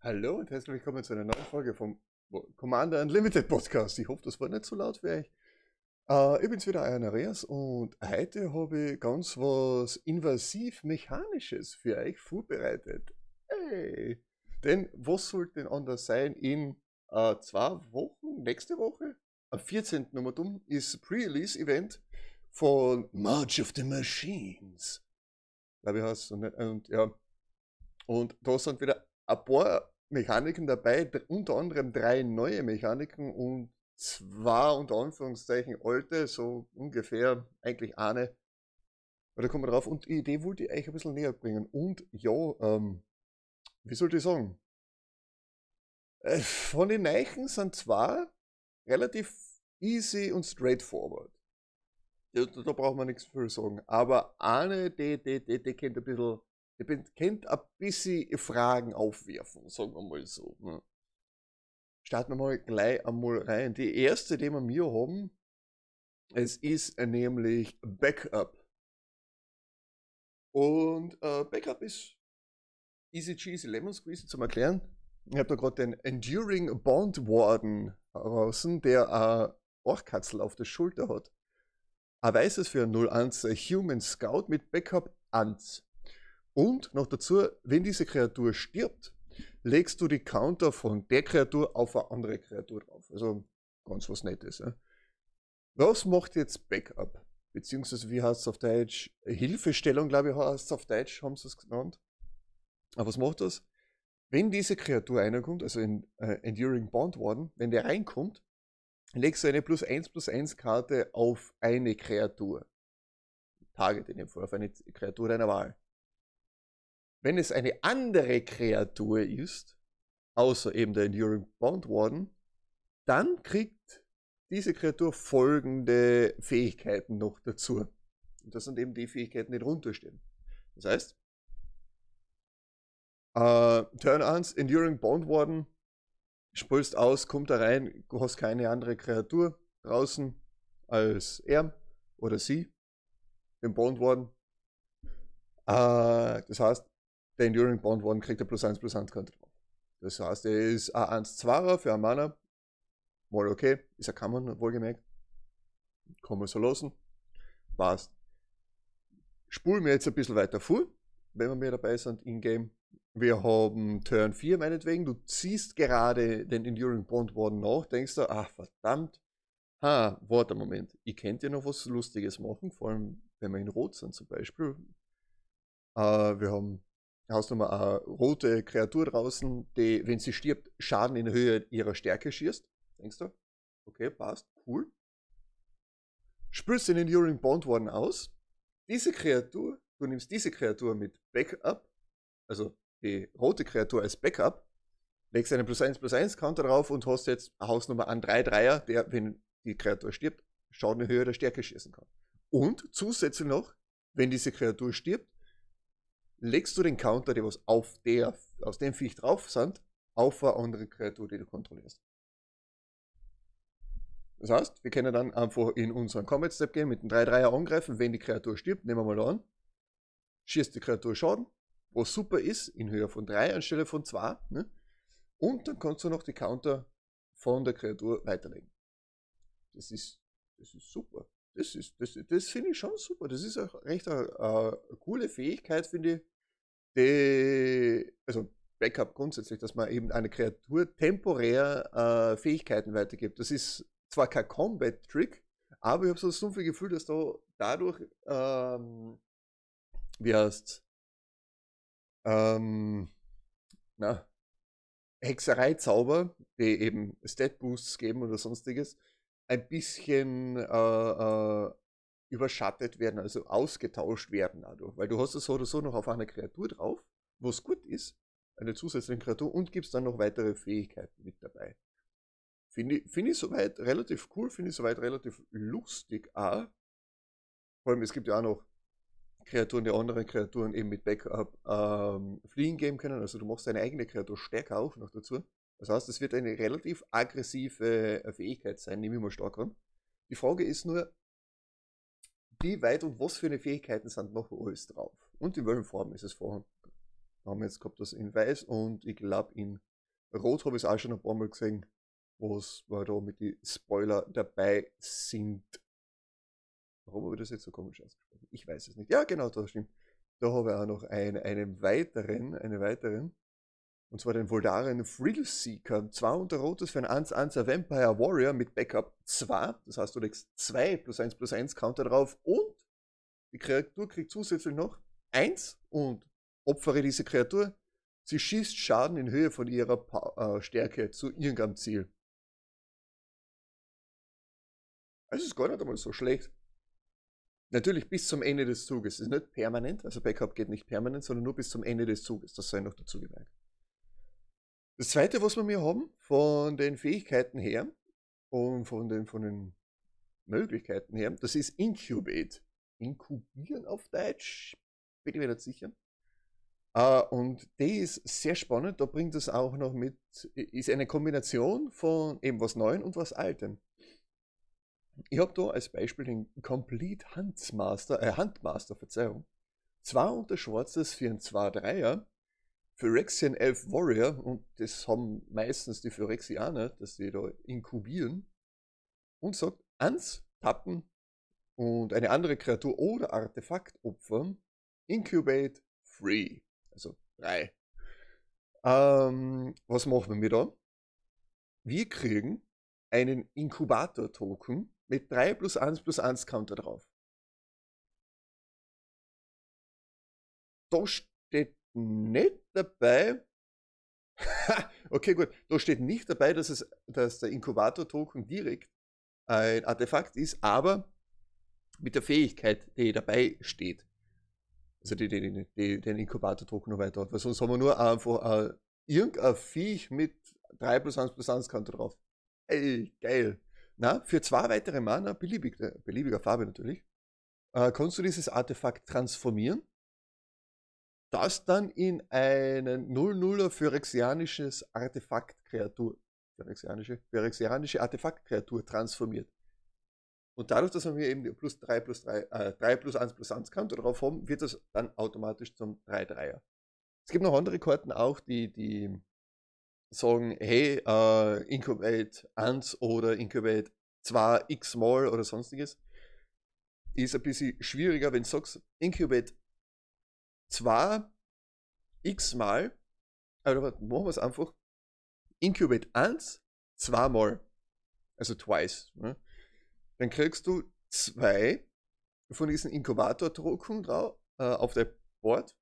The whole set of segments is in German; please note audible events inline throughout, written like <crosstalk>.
Hallo und herzlich willkommen zu einer neuen Folge vom Commander Unlimited Podcast. Ich hoffe, das war nicht zu laut für euch. Äh, ich bin's wieder, euer Andreas, und heute habe ich ganz was invasiv-mechanisches für euch vorbereitet. Hey! Denn was sollte denn anders sein in äh, zwei Wochen, nächste Woche? Am 14. Nummer ist Pre-Release-Event von March of the Machines. Glaube ich heißt und, und ja. Und da sind wieder ein paar Mechaniken dabei, unter anderem drei neue Mechaniken und zwei unter Anführungszeichen alte, so ungefähr eigentlich eine. Da kommen wir drauf und die Idee wollte ich euch ein bisschen näher bringen. Und ja, ähm, wie sollte ich sagen? Äh, von den Neichen sind zwei relativ easy und straightforward. Da, da braucht man nichts viel sagen. Aber eine, die, die, die, die kennt ein bisschen Ihr könnt ein bisschen Fragen aufwerfen, sagen wir mal so. Ne? Starten wir mal gleich einmal rein. Die erste, die wir mir haben, es ist nämlich Backup. Und äh, Backup ist easy cheesy lemon squeezy zum Erklären. Ich habe da gerade den Enduring Bond Warden draußen, der eine Orchkatzel auf der Schulter hat. Er weiß es für 01 Human Scout mit Backup 1. Und noch dazu, wenn diese Kreatur stirbt, legst du die Counter von der Kreatur auf eine andere Kreatur drauf. Also ganz was Nettes. Ja. Was macht jetzt Backup? Beziehungsweise, wie heißt es auf Deutsch? Hilfestellung, glaube ich, heißt es auf Deutsch, haben sie es genannt. Aber was macht das? Wenn diese Kreatur reinkommt, also in äh, Enduring Bond Warden, wenn der reinkommt, legst du eine plus 1 plus 1 Karte auf eine Kreatur. Target in dem Fall, auf eine Kreatur deiner Wahl. Wenn es eine andere Kreatur ist, außer eben der Enduring Bond Warden, dann kriegt diese Kreatur folgende Fähigkeiten noch dazu. Und das sind eben die Fähigkeiten, die drunter stehen. Das heißt, äh, Turn 1, Enduring Bond Warden, spulst aus, kommt da rein, du hast keine andere Kreatur draußen als er oder sie, den Bond Warden. Äh, das heißt, der Enduring Bond One kriegt er plus 1 plus 1 Karte drauf. Das heißt, er ist A1-2er für einen Mana. Mal okay, ist er Kammern, wohlgemerkt. Kann man so lassen. Passt. Spulen wir jetzt ein bisschen weiter vor, wenn wir mehr dabei sind in-game. Wir haben Turn 4 meinetwegen. Du ziehst gerade den Enduring Bond Warden nach, denkst du, ach verdammt, ha, warte einen Moment, ich könnte ja noch was Lustiges machen, vor allem wenn wir in Rot sind zum Beispiel. Äh, wir haben Hausnummer eine rote Kreatur draußen, die, wenn sie stirbt, Schaden in Höhe ihrer Stärke schießt. Denkst du? Okay, passt, cool. Spürst den Enduring Bond Warden aus. Diese Kreatur, du nimmst diese Kreatur mit Backup, also die rote Kreatur als Backup, legst einen plus 1 plus 1 Counter drauf und hast jetzt Hausnummer an 3 Dreier, der, wenn die Kreatur stirbt, Schaden in Höhe der Stärke schießen kann. Und zusätzlich noch, wenn diese Kreatur stirbt, legst du den Counter, der was auf der, aus dem Viech drauf sind, auf eine andere Kreatur, die du kontrollierst. Das heißt, wir können dann einfach in unseren Combat Step gehen, mit einem 3-3er angreifen, wenn die Kreatur stirbt, nehmen wir mal an, schießt die Kreatur Schaden, was super ist, in Höhe von 3 anstelle von 2, ne? und dann kannst du noch die Counter von der Kreatur weiterlegen. Das ist, das ist super. Das, das, das finde ich schon super. Das ist auch recht eine, eine coole Fähigkeit, finde ich. Die, also Backup grundsätzlich, dass man eben eine Kreatur temporär äh, Fähigkeiten weitergibt. Das ist zwar kein Combat-Trick, aber ich habe so das dumpfe Gefühl, dass da dadurch, ähm, wie heißt ähm, na, Hexerei-Zauber, die eben Stat-Boosts geben oder sonstiges, ein bisschen äh, äh, überschattet werden, also ausgetauscht werden dadurch. Weil du hast es so oder so noch auf einer Kreatur drauf, wo es gut ist, eine zusätzliche Kreatur und gibst dann noch weitere Fähigkeiten mit dabei. Finde ich, find ich soweit relativ cool, finde ich soweit relativ lustig auch. Vor allem, es gibt ja auch noch Kreaturen, die andere Kreaturen eben mit Backup ähm, fliehen geben können. Also du machst deine eigene Kreatur stärker auf noch dazu. Das heißt, es wird eine relativ aggressive äh, Fähigkeit sein, nehme ich mal stark an. Die Frage ist nur, wie weit und was für eine Fähigkeiten sind noch alles drauf? Und in welchen Farben ist es vorhanden? Da haben wir jetzt gehabt das in weiß und ich glaube in rot habe ich es auch schon ein paar Mal gesehen, was da mit den Spoiler dabei sind. Warum habe ich das jetzt so komisch ausgesprochen? Ich weiß es nicht. Ja, genau, da stimmt. Da habe ich auch noch einen, einen weiteren, einen weiteren. Und zwar den Voldaren Thrill Seeker. 200 Rotes für ein 1-1er Vampire Warrior mit Backup 2. Das heißt, du legst 2 plus 1 plus 1 Counter drauf und die Kreatur kriegt zusätzlich noch 1 und opfere diese Kreatur. Sie schießt Schaden in Höhe von ihrer pa äh, Stärke zu irgendeinem Ziel. Also ist gar nicht einmal so schlecht. Natürlich bis zum Ende des Zuges. Es ist nicht permanent, also Backup geht nicht permanent, sondern nur bis zum Ende des Zuges. Das sei noch dazu gemerkt. Das zweite, was wir mir haben, von den Fähigkeiten her und von den, von den Möglichkeiten her, das ist Incubate. Inkubieren auf Deutsch, bin ich mir nicht sicher. Uh, und die ist sehr spannend, da bringt es auch noch mit, ist eine Kombination von eben was Neuem und was Altem. Ich habe da als Beispiel den Complete Handmaster, äh, Handmaster, Verzeihung. Zwei unter Schwarzes für ein 2-3er Phyrexian Elf Warrior, und das haben meistens die Phyrexianer, dass sie da inkubieren, und sagt, ans tappen und eine andere Kreatur oder Artefakt opfern, incubate free. Also drei. Ähm, was machen wir da? Wir kriegen einen Inkubator-Token mit 3 plus 1 plus 1 Counter drauf. Da steht nicht dabei. <laughs> okay, gut. Da steht nicht dabei, dass, es, dass der Inkubator-Token direkt ein Artefakt ist, aber mit der Fähigkeit, die dabei steht. Also die, die, die, die den Inkubator-Token noch weiter hat. Weil sonst haben wir nur einfach äh, irgendein Viech mit 3 plus 1 plus 1 Counter drauf. Ey, geil. Na, für zwei weitere Mana, beliebig, äh, beliebiger Farbe natürlich, äh, kannst du dieses Artefakt transformieren das dann in einen 0-0er phyrexianisches Artefakt-Kreatur, phyrexianische, phyrexianische Artefakt-Kreatur transformiert. Und dadurch, dass wir eben plus 3 plus 3, äh, 3 plus 1 plus 1 Counter drauf haben, wird das dann automatisch zum 3-3er. Es gibt noch andere Karten auch, die, die sagen, hey, äh, Incubate 1 oder Incubate 2 x-mal oder sonstiges. Ist ein bisschen schwieriger, wenn du sagst, Incubate zwar x-mal, aber machen wir es einfach, Incubate 1 zweimal, also twice. Ne? Dann kriegst du zwei von diesen Inkubator-Drucken drauf äh, auf der Board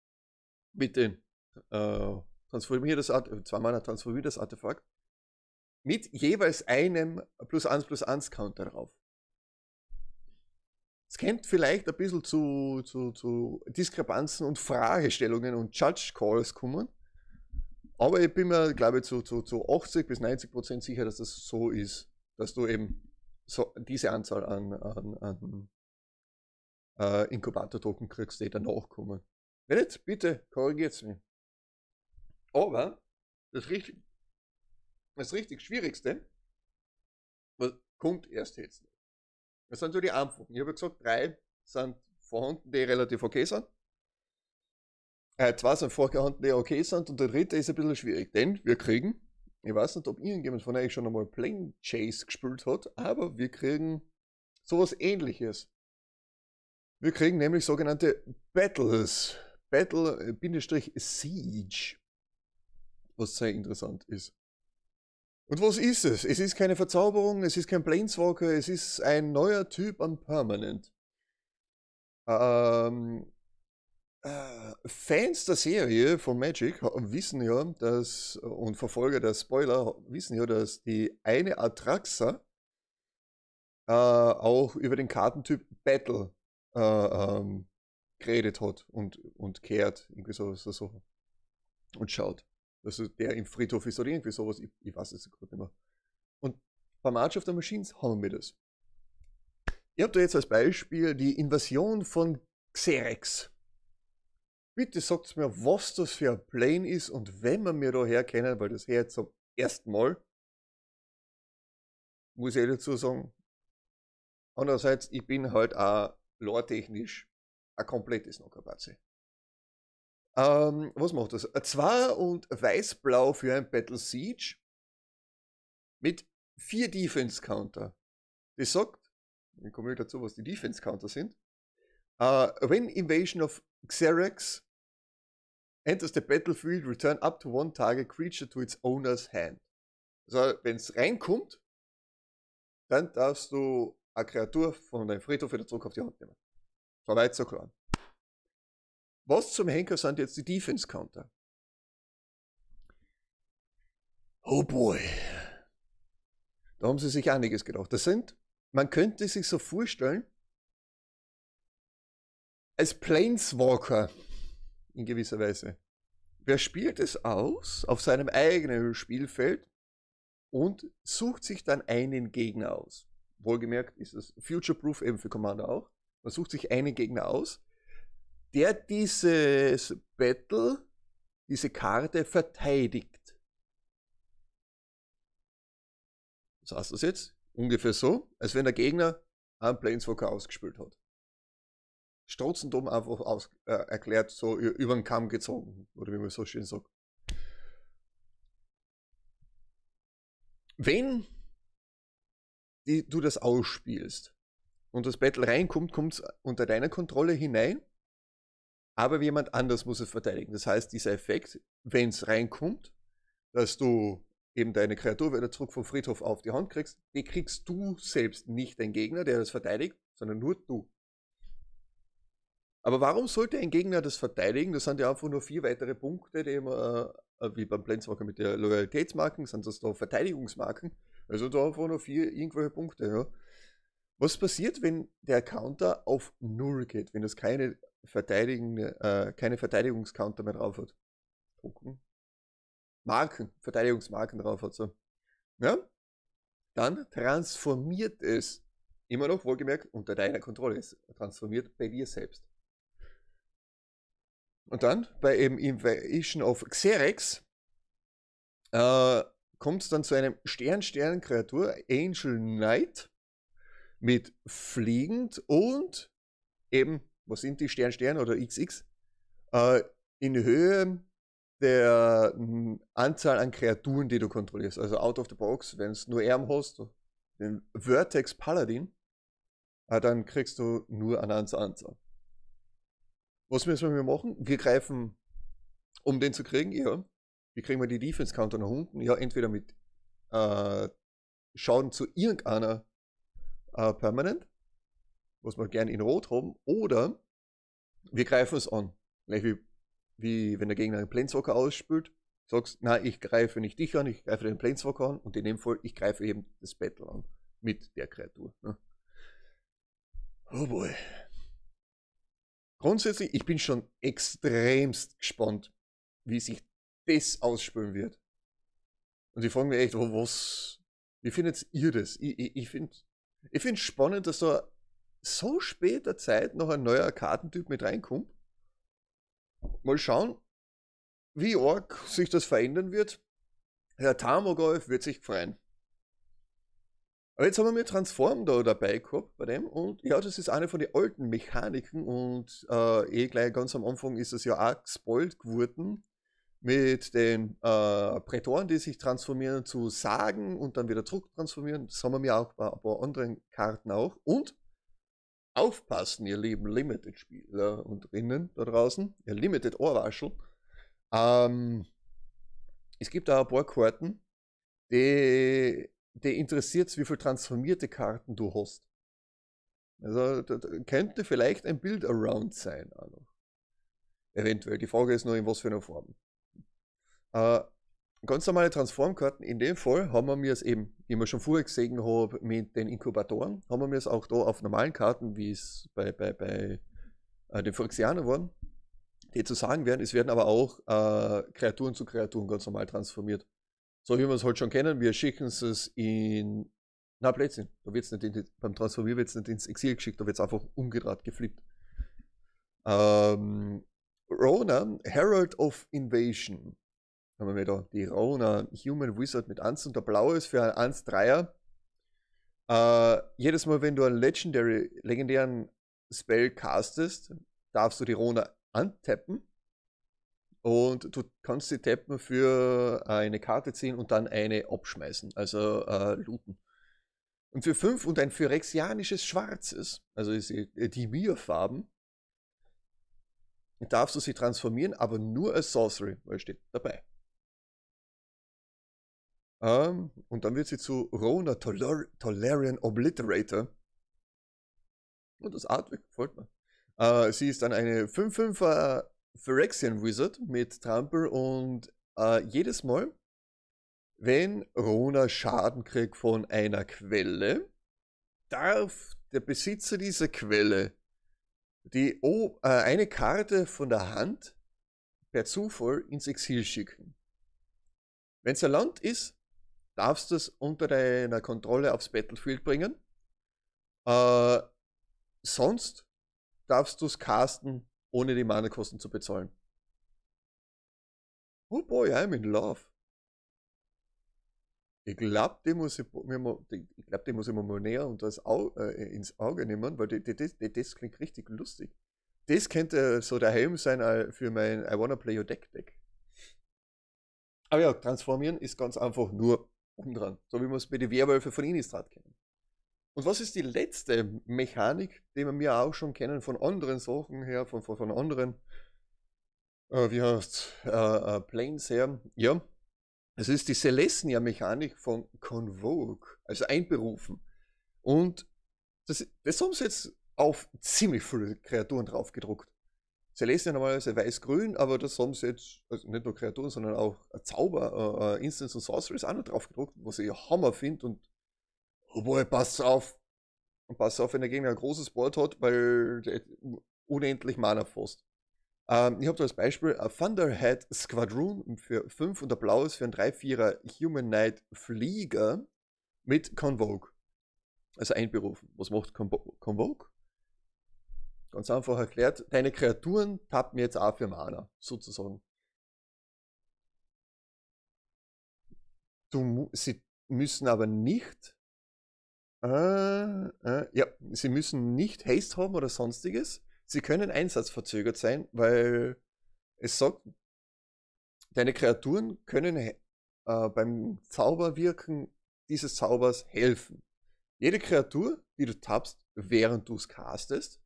mit den äh, transformiert das Art zweimal transformiert das Artefakt mit jeweils einem plus 1 plus 1 Counter drauf. Es kennt vielleicht ein bisschen zu, zu, zu Diskrepanzen und Fragestellungen und Judge Calls kommen. Aber ich bin mir, glaube ich, zu, zu, zu 80 bis 90 Prozent sicher, dass das so ist, dass du eben so diese Anzahl an, an, an äh, Inkubator-Token kriegst, die danach kommen. Wenn nicht, bitte korrigiert es mich. Aber das richtig, das richtig Schwierigste kommt erst jetzt. Das sind so die einfachen. Ich habe gesagt, drei sind vorhanden, die relativ okay sind. Äh, zwei sind vorhanden, die okay sind und der dritte ist ein bisschen schwierig, denn wir kriegen, ich weiß nicht, ob irgendjemand von euch schon einmal Plane Chase gespielt hat, aber wir kriegen sowas ähnliches. Wir kriegen nämlich sogenannte Battles. Battle-Siege. Was sehr interessant ist. Und was ist es? Es ist keine Verzauberung, es ist kein Planeswalker, es ist ein neuer Typ an Permanent. Ähm, äh, Fans der Serie von Magic wissen ja, dass, und Verfolger der Spoiler wissen ja, dass die eine Atraxa äh, auch über den Kartentyp Battle äh, ähm, geredet hat und, und kehrt, irgendwie so, so, so und schaut dass der im Friedhof ist oder irgendwie sowas. Ich, ich weiß es gerade nicht mehr. Und bei March of the Machines haben wir das. Ich habe da jetzt als Beispiel die Invasion von Xerex. Bitte sagt mir, was das für ein Plane ist und wenn man mir da herkennen, weil das her zum ersten Mal. Muss ich dazu sagen. Andererseits, ich bin halt auch lore-technisch ein komplettes Nockerbatze. Ähm, was macht das? 2 und weiß-blau für ein Battle Siege mit 4 Defense Counter. Das sagt, dann komme ich dazu, was die Defense Counter sind. Uh, when invasion of Xerax enters the battlefield, return up to one target creature to its owner's hand. Also, wenn es reinkommt, dann darfst du eine Kreatur von deinem Friedhof wieder zurück auf die Hand nehmen. So weit, so klar. Was zum Henker sind jetzt die Defense Counter? Oh boy. Da haben sie sich einiges gedacht. Das sind, man könnte sich so vorstellen, als Planeswalker in gewisser Weise. Wer spielt es aus auf seinem eigenen Spielfeld und sucht sich dann einen Gegner aus. Wohlgemerkt ist es future-proof eben für Commander auch. Man sucht sich einen Gegner aus, der dieses Battle, diese Karte verteidigt. Was heißt das jetzt? Ungefähr so, als wenn der Gegner einen Planeswalker ausgespielt hat. Strotzentum einfach aus, äh, erklärt, so über den Kamm gezogen, oder wie man so schön sagt. Wenn die, du das ausspielst und das Battle reinkommt, kommt es unter deiner Kontrolle hinein, aber jemand anders muss es verteidigen. Das heißt, dieser Effekt, wenn es reinkommt, dass du eben deine Kreatur wieder zurück vom Friedhof auf die Hand kriegst, die kriegst du selbst, nicht dein Gegner, der das verteidigt, sondern nur du. Aber warum sollte ein Gegner das verteidigen? Das sind ja einfach nur vier weitere Punkte, die immer, äh, wie beim Planeswalker mit der Loyalitätsmarken, sind das da Verteidigungsmarken. Also da einfach nur vier irgendwelche Punkte. Ja. Was passiert, wenn der Counter auf Null geht, wenn das keine, verteidigende, äh, keine Verteidigungscounter mehr drauf hat? Gucken. Marken, Verteidigungsmarken drauf hat. So. Ja? Dann transformiert es, immer noch wohlgemerkt, unter deiner Kontrolle, es transformiert bei dir selbst. Und dann bei eben Invasion of Xerex äh, kommt es dann zu einem Stern-Stern-Kreatur, Angel Knight, mit Fliegend und eben, was sind die Stern-Stern oder XX? Äh, in Höhe der hm, Anzahl an Kreaturen, die du kontrollierst. Also out of the box, wenn es nur Erm hast, den Vertex Paladin, äh, dann kriegst du nur eine Anzahl. Was müssen wir machen? Wir greifen, um den zu kriegen, ja. Wie kriegen wir die Defense-Counter nach unten? Ja, entweder mit äh, Schaden zu irgendeiner äh, Permanent, was wir gerne in Rot haben, oder wir greifen es an. Gleich wie, wie wenn der Gegner einen Planeswalker ausspült, sagst, na, ich greife nicht dich an, ich greife den Planeswalker an und in dem Fall, ich greife eben das Battle an mit der Kreatur. Ne? Oh boy. Grundsätzlich, ich bin schon extremst gespannt, wie sich das ausspülen wird. Und ich frage mich echt, was, wie findet ihr das? Ich, ich, ich finde ich find spannend, dass da so später Zeit noch ein neuer Kartentyp mit reinkommt. Mal schauen, wie arg sich das verändern wird. Herr Tamogolf wird sich freuen. Aber jetzt haben wir Transform da dabei gehabt bei dem und ja, das ist eine von den alten Mechaniken und äh, eh gleich ganz am Anfang ist es ja auch gespoilt geworden mit den äh, Prätoren, die sich transformieren zu Sagen und dann wieder zurück transformieren. Das haben wir auch bei ein paar anderen Karten auch. Und aufpassen, ihr lieben Limited-Spieler und Rinnen da draußen, ihr Limited-Ohrwaschel. Ähm, es gibt da ein paar Karten, die die interessiert es, wie viele transformierte Karten du hast. Also könnte vielleicht ein Build-Around sein. Also. Eventuell. Die Frage ist nur, in was für einer Form. Äh, ganz normale Transformkarten, in dem Fall haben wir es eben, wie wir schon vorher gesehen haben, mit den Inkubatoren, haben wir es auch da auf normalen Karten, wie es bei, bei, bei äh, den Phyrexianern waren, die zu sagen werden. Es werden aber auch äh, Kreaturen zu Kreaturen ganz normal transformiert. So wie wir es halt schon kennen, wir schicken es in. Na, Blödsinn. Da wird's nicht in, beim Transformieren wird es nicht ins Exil geschickt, da wird es einfach umgedreht, geflippt. Ähm, Ronan, Herald of Invasion. Haben wir da die Rona Human Wizard mit 1 und der blaue ist für ein 1-3er. Äh, jedes Mal, wenn du einen Legendary, legendären Spell castest, darfst du die Rona antappen. Und du kannst sie tappen für eine Karte ziehen und dann eine abschmeißen, also äh, looten. Und für 5 und ein phyrexianisches Schwarzes, also die Mir-Farben, darfst du sie transformieren, aber nur als Sorcery, weil steht dabei. Ähm, und dann wird sie zu Rona Toler Tolarian Obliterator. Und das Artwork gefällt mir. Äh, sie ist dann eine 5-5er Phyrexian Wizard mit Trample und äh, jedes Mal, wenn Rona Schaden kriegt von einer Quelle, darf der Besitzer dieser Quelle die oh, äh, eine Karte von der Hand per Zufall ins Exil schicken. Wenn es ein Land ist, darfst es unter deiner Kontrolle aufs Battlefield bringen. Äh, sonst darfst du es casten, ohne die Mana-Kosten zu bezahlen. Oh boy, I'm in love. Ich glaube, die muss ich, ich, glaub, die muss ich mir mal näher und das Au, äh, ins Auge nehmen, weil die, die, die, das klingt richtig lustig. Das könnte so der Helm sein äh, für mein I Wanna Play Your Deck Deck. Aber ja, transformieren ist ganz einfach nur umdran, so wie wir es bei den Werwölfe von Innistrad kennen. Und was ist die letzte Mechanik, die wir auch schon kennen von anderen Sachen her, von, von, von anderen, äh, wie heißt äh, äh, Planes her? Ja, es ist die Celestia-Mechanik von Convoke, also einberufen. Und das, das haben sie jetzt auf ziemlich viele Kreaturen drauf Celestia normalerweise weiß-grün, aber das haben sie jetzt, also nicht nur Kreaturen, sondern auch Zauber, äh, Instance und Sorceries auch noch drauf gedruckt, was ich Hammer finde und Obwohl, passt auf. Und pass auf, wenn der Gegner ein großes Board hat, weil der unendlich Mana fast. Ähm, ich habe da als Beispiel ein Thunderhead Squadron für 5 und der Blau ist für ein 3-4er Human Knight Flieger mit Convoke. Also einberufen. Was macht Convoke? Ganz einfach erklärt, deine Kreaturen tappen jetzt auch für Mana, sozusagen. Du, sie müssen aber nicht äh, äh, ja, sie müssen nicht Haste haben oder sonstiges. Sie können einsatzverzögert sein, weil es sagt, deine Kreaturen können äh, beim Zauberwirken dieses Zaubers helfen. Jede Kreatur, die du tappst, während du es castest,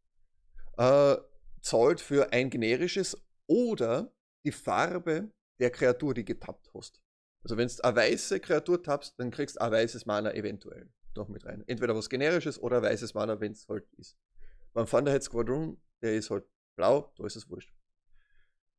äh, zahlt für ein generisches oder die Farbe der Kreatur, die getappt hast. Also wenn du eine weiße Kreatur tappst, dann kriegst du ein weißes Mana eventuell noch mit rein. Entweder was generisches oder weißes Mana, wenn es halt ist. Beim Thunderhead Squadron, der ist halt blau, da ist es wurscht.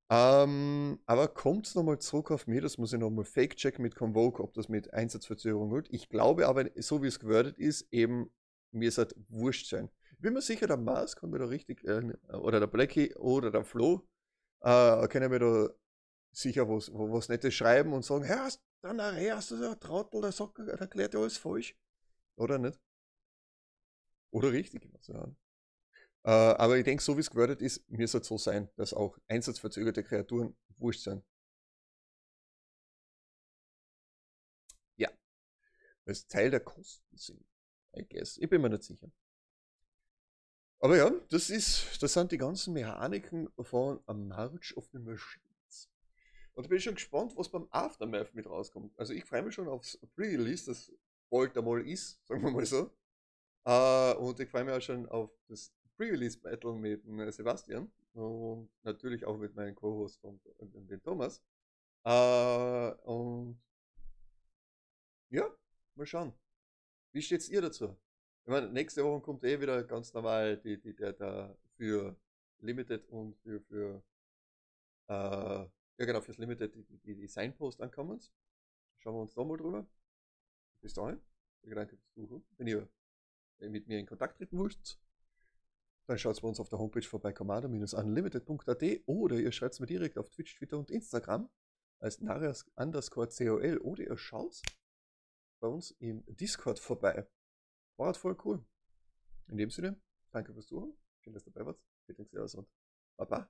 Ähm, aber kommt es nochmal zurück auf mir, das muss ich nochmal fake checken mit Convoke, ob das mit Einsatzverzögerung wird. Ich glaube aber, so wie es gewordet ist, eben, mir ist halt wurscht sein. Bin mir sicher, der Mars kann mir da richtig, äh, oder der Blackie oder der Flo, äh, können mir da sicher was, was Nettes schreiben und sagen, hey, dann hast du so ein Trottel, der, sagt, der erklärt ja alles falsch. Oder nicht? Oder richtig, ich muss sagen. Äh, aber ich denke, so wie es gewordet ist, mir soll es so sein, dass auch einsatzverzögerte Kreaturen wurscht sind. Ja. Weil es Teil der Kosten sind. I guess. Ich bin mir nicht sicher. Aber ja, das ist, das sind die ganzen Mechaniken von A March of the Machines. Und ich bin schon gespannt, was beim Aftermath mit rauskommt. Also ich freue mich schon aufs Pre-Release, das bald einmal ist, <laughs> sagen wir mal so. Uh, und ich freue mich auch schon auf das Pre-Release-Battle mit äh, Sebastian und natürlich auch mit meinem Co-Host den Thomas. Uh, und ja, mal schauen. Wie steht's ihr dazu? Ich meine, nächste Woche kommt eh wieder ganz normal die, die, der, der für Limited und für, für uh, ja genau, fürs Limited die, die, die Signpost ankommen. Schauen wir uns da mal drüber. Bis dahin, Gedanke des Buches. Wenn ihr mit mir in Kontakt treten wollt, dann schaut bei uns auf der Homepage vorbei, commander-unlimited.at oder ihr schreibt mir direkt auf Twitch, Twitter und Instagram als Narias underscore COL oder ihr schaut bei uns im Discord vorbei. War halt voll cool. In dem Sinne, danke fürs Zuhören. Schön, dass ihr dabei wart. Vielen Dank und Baba.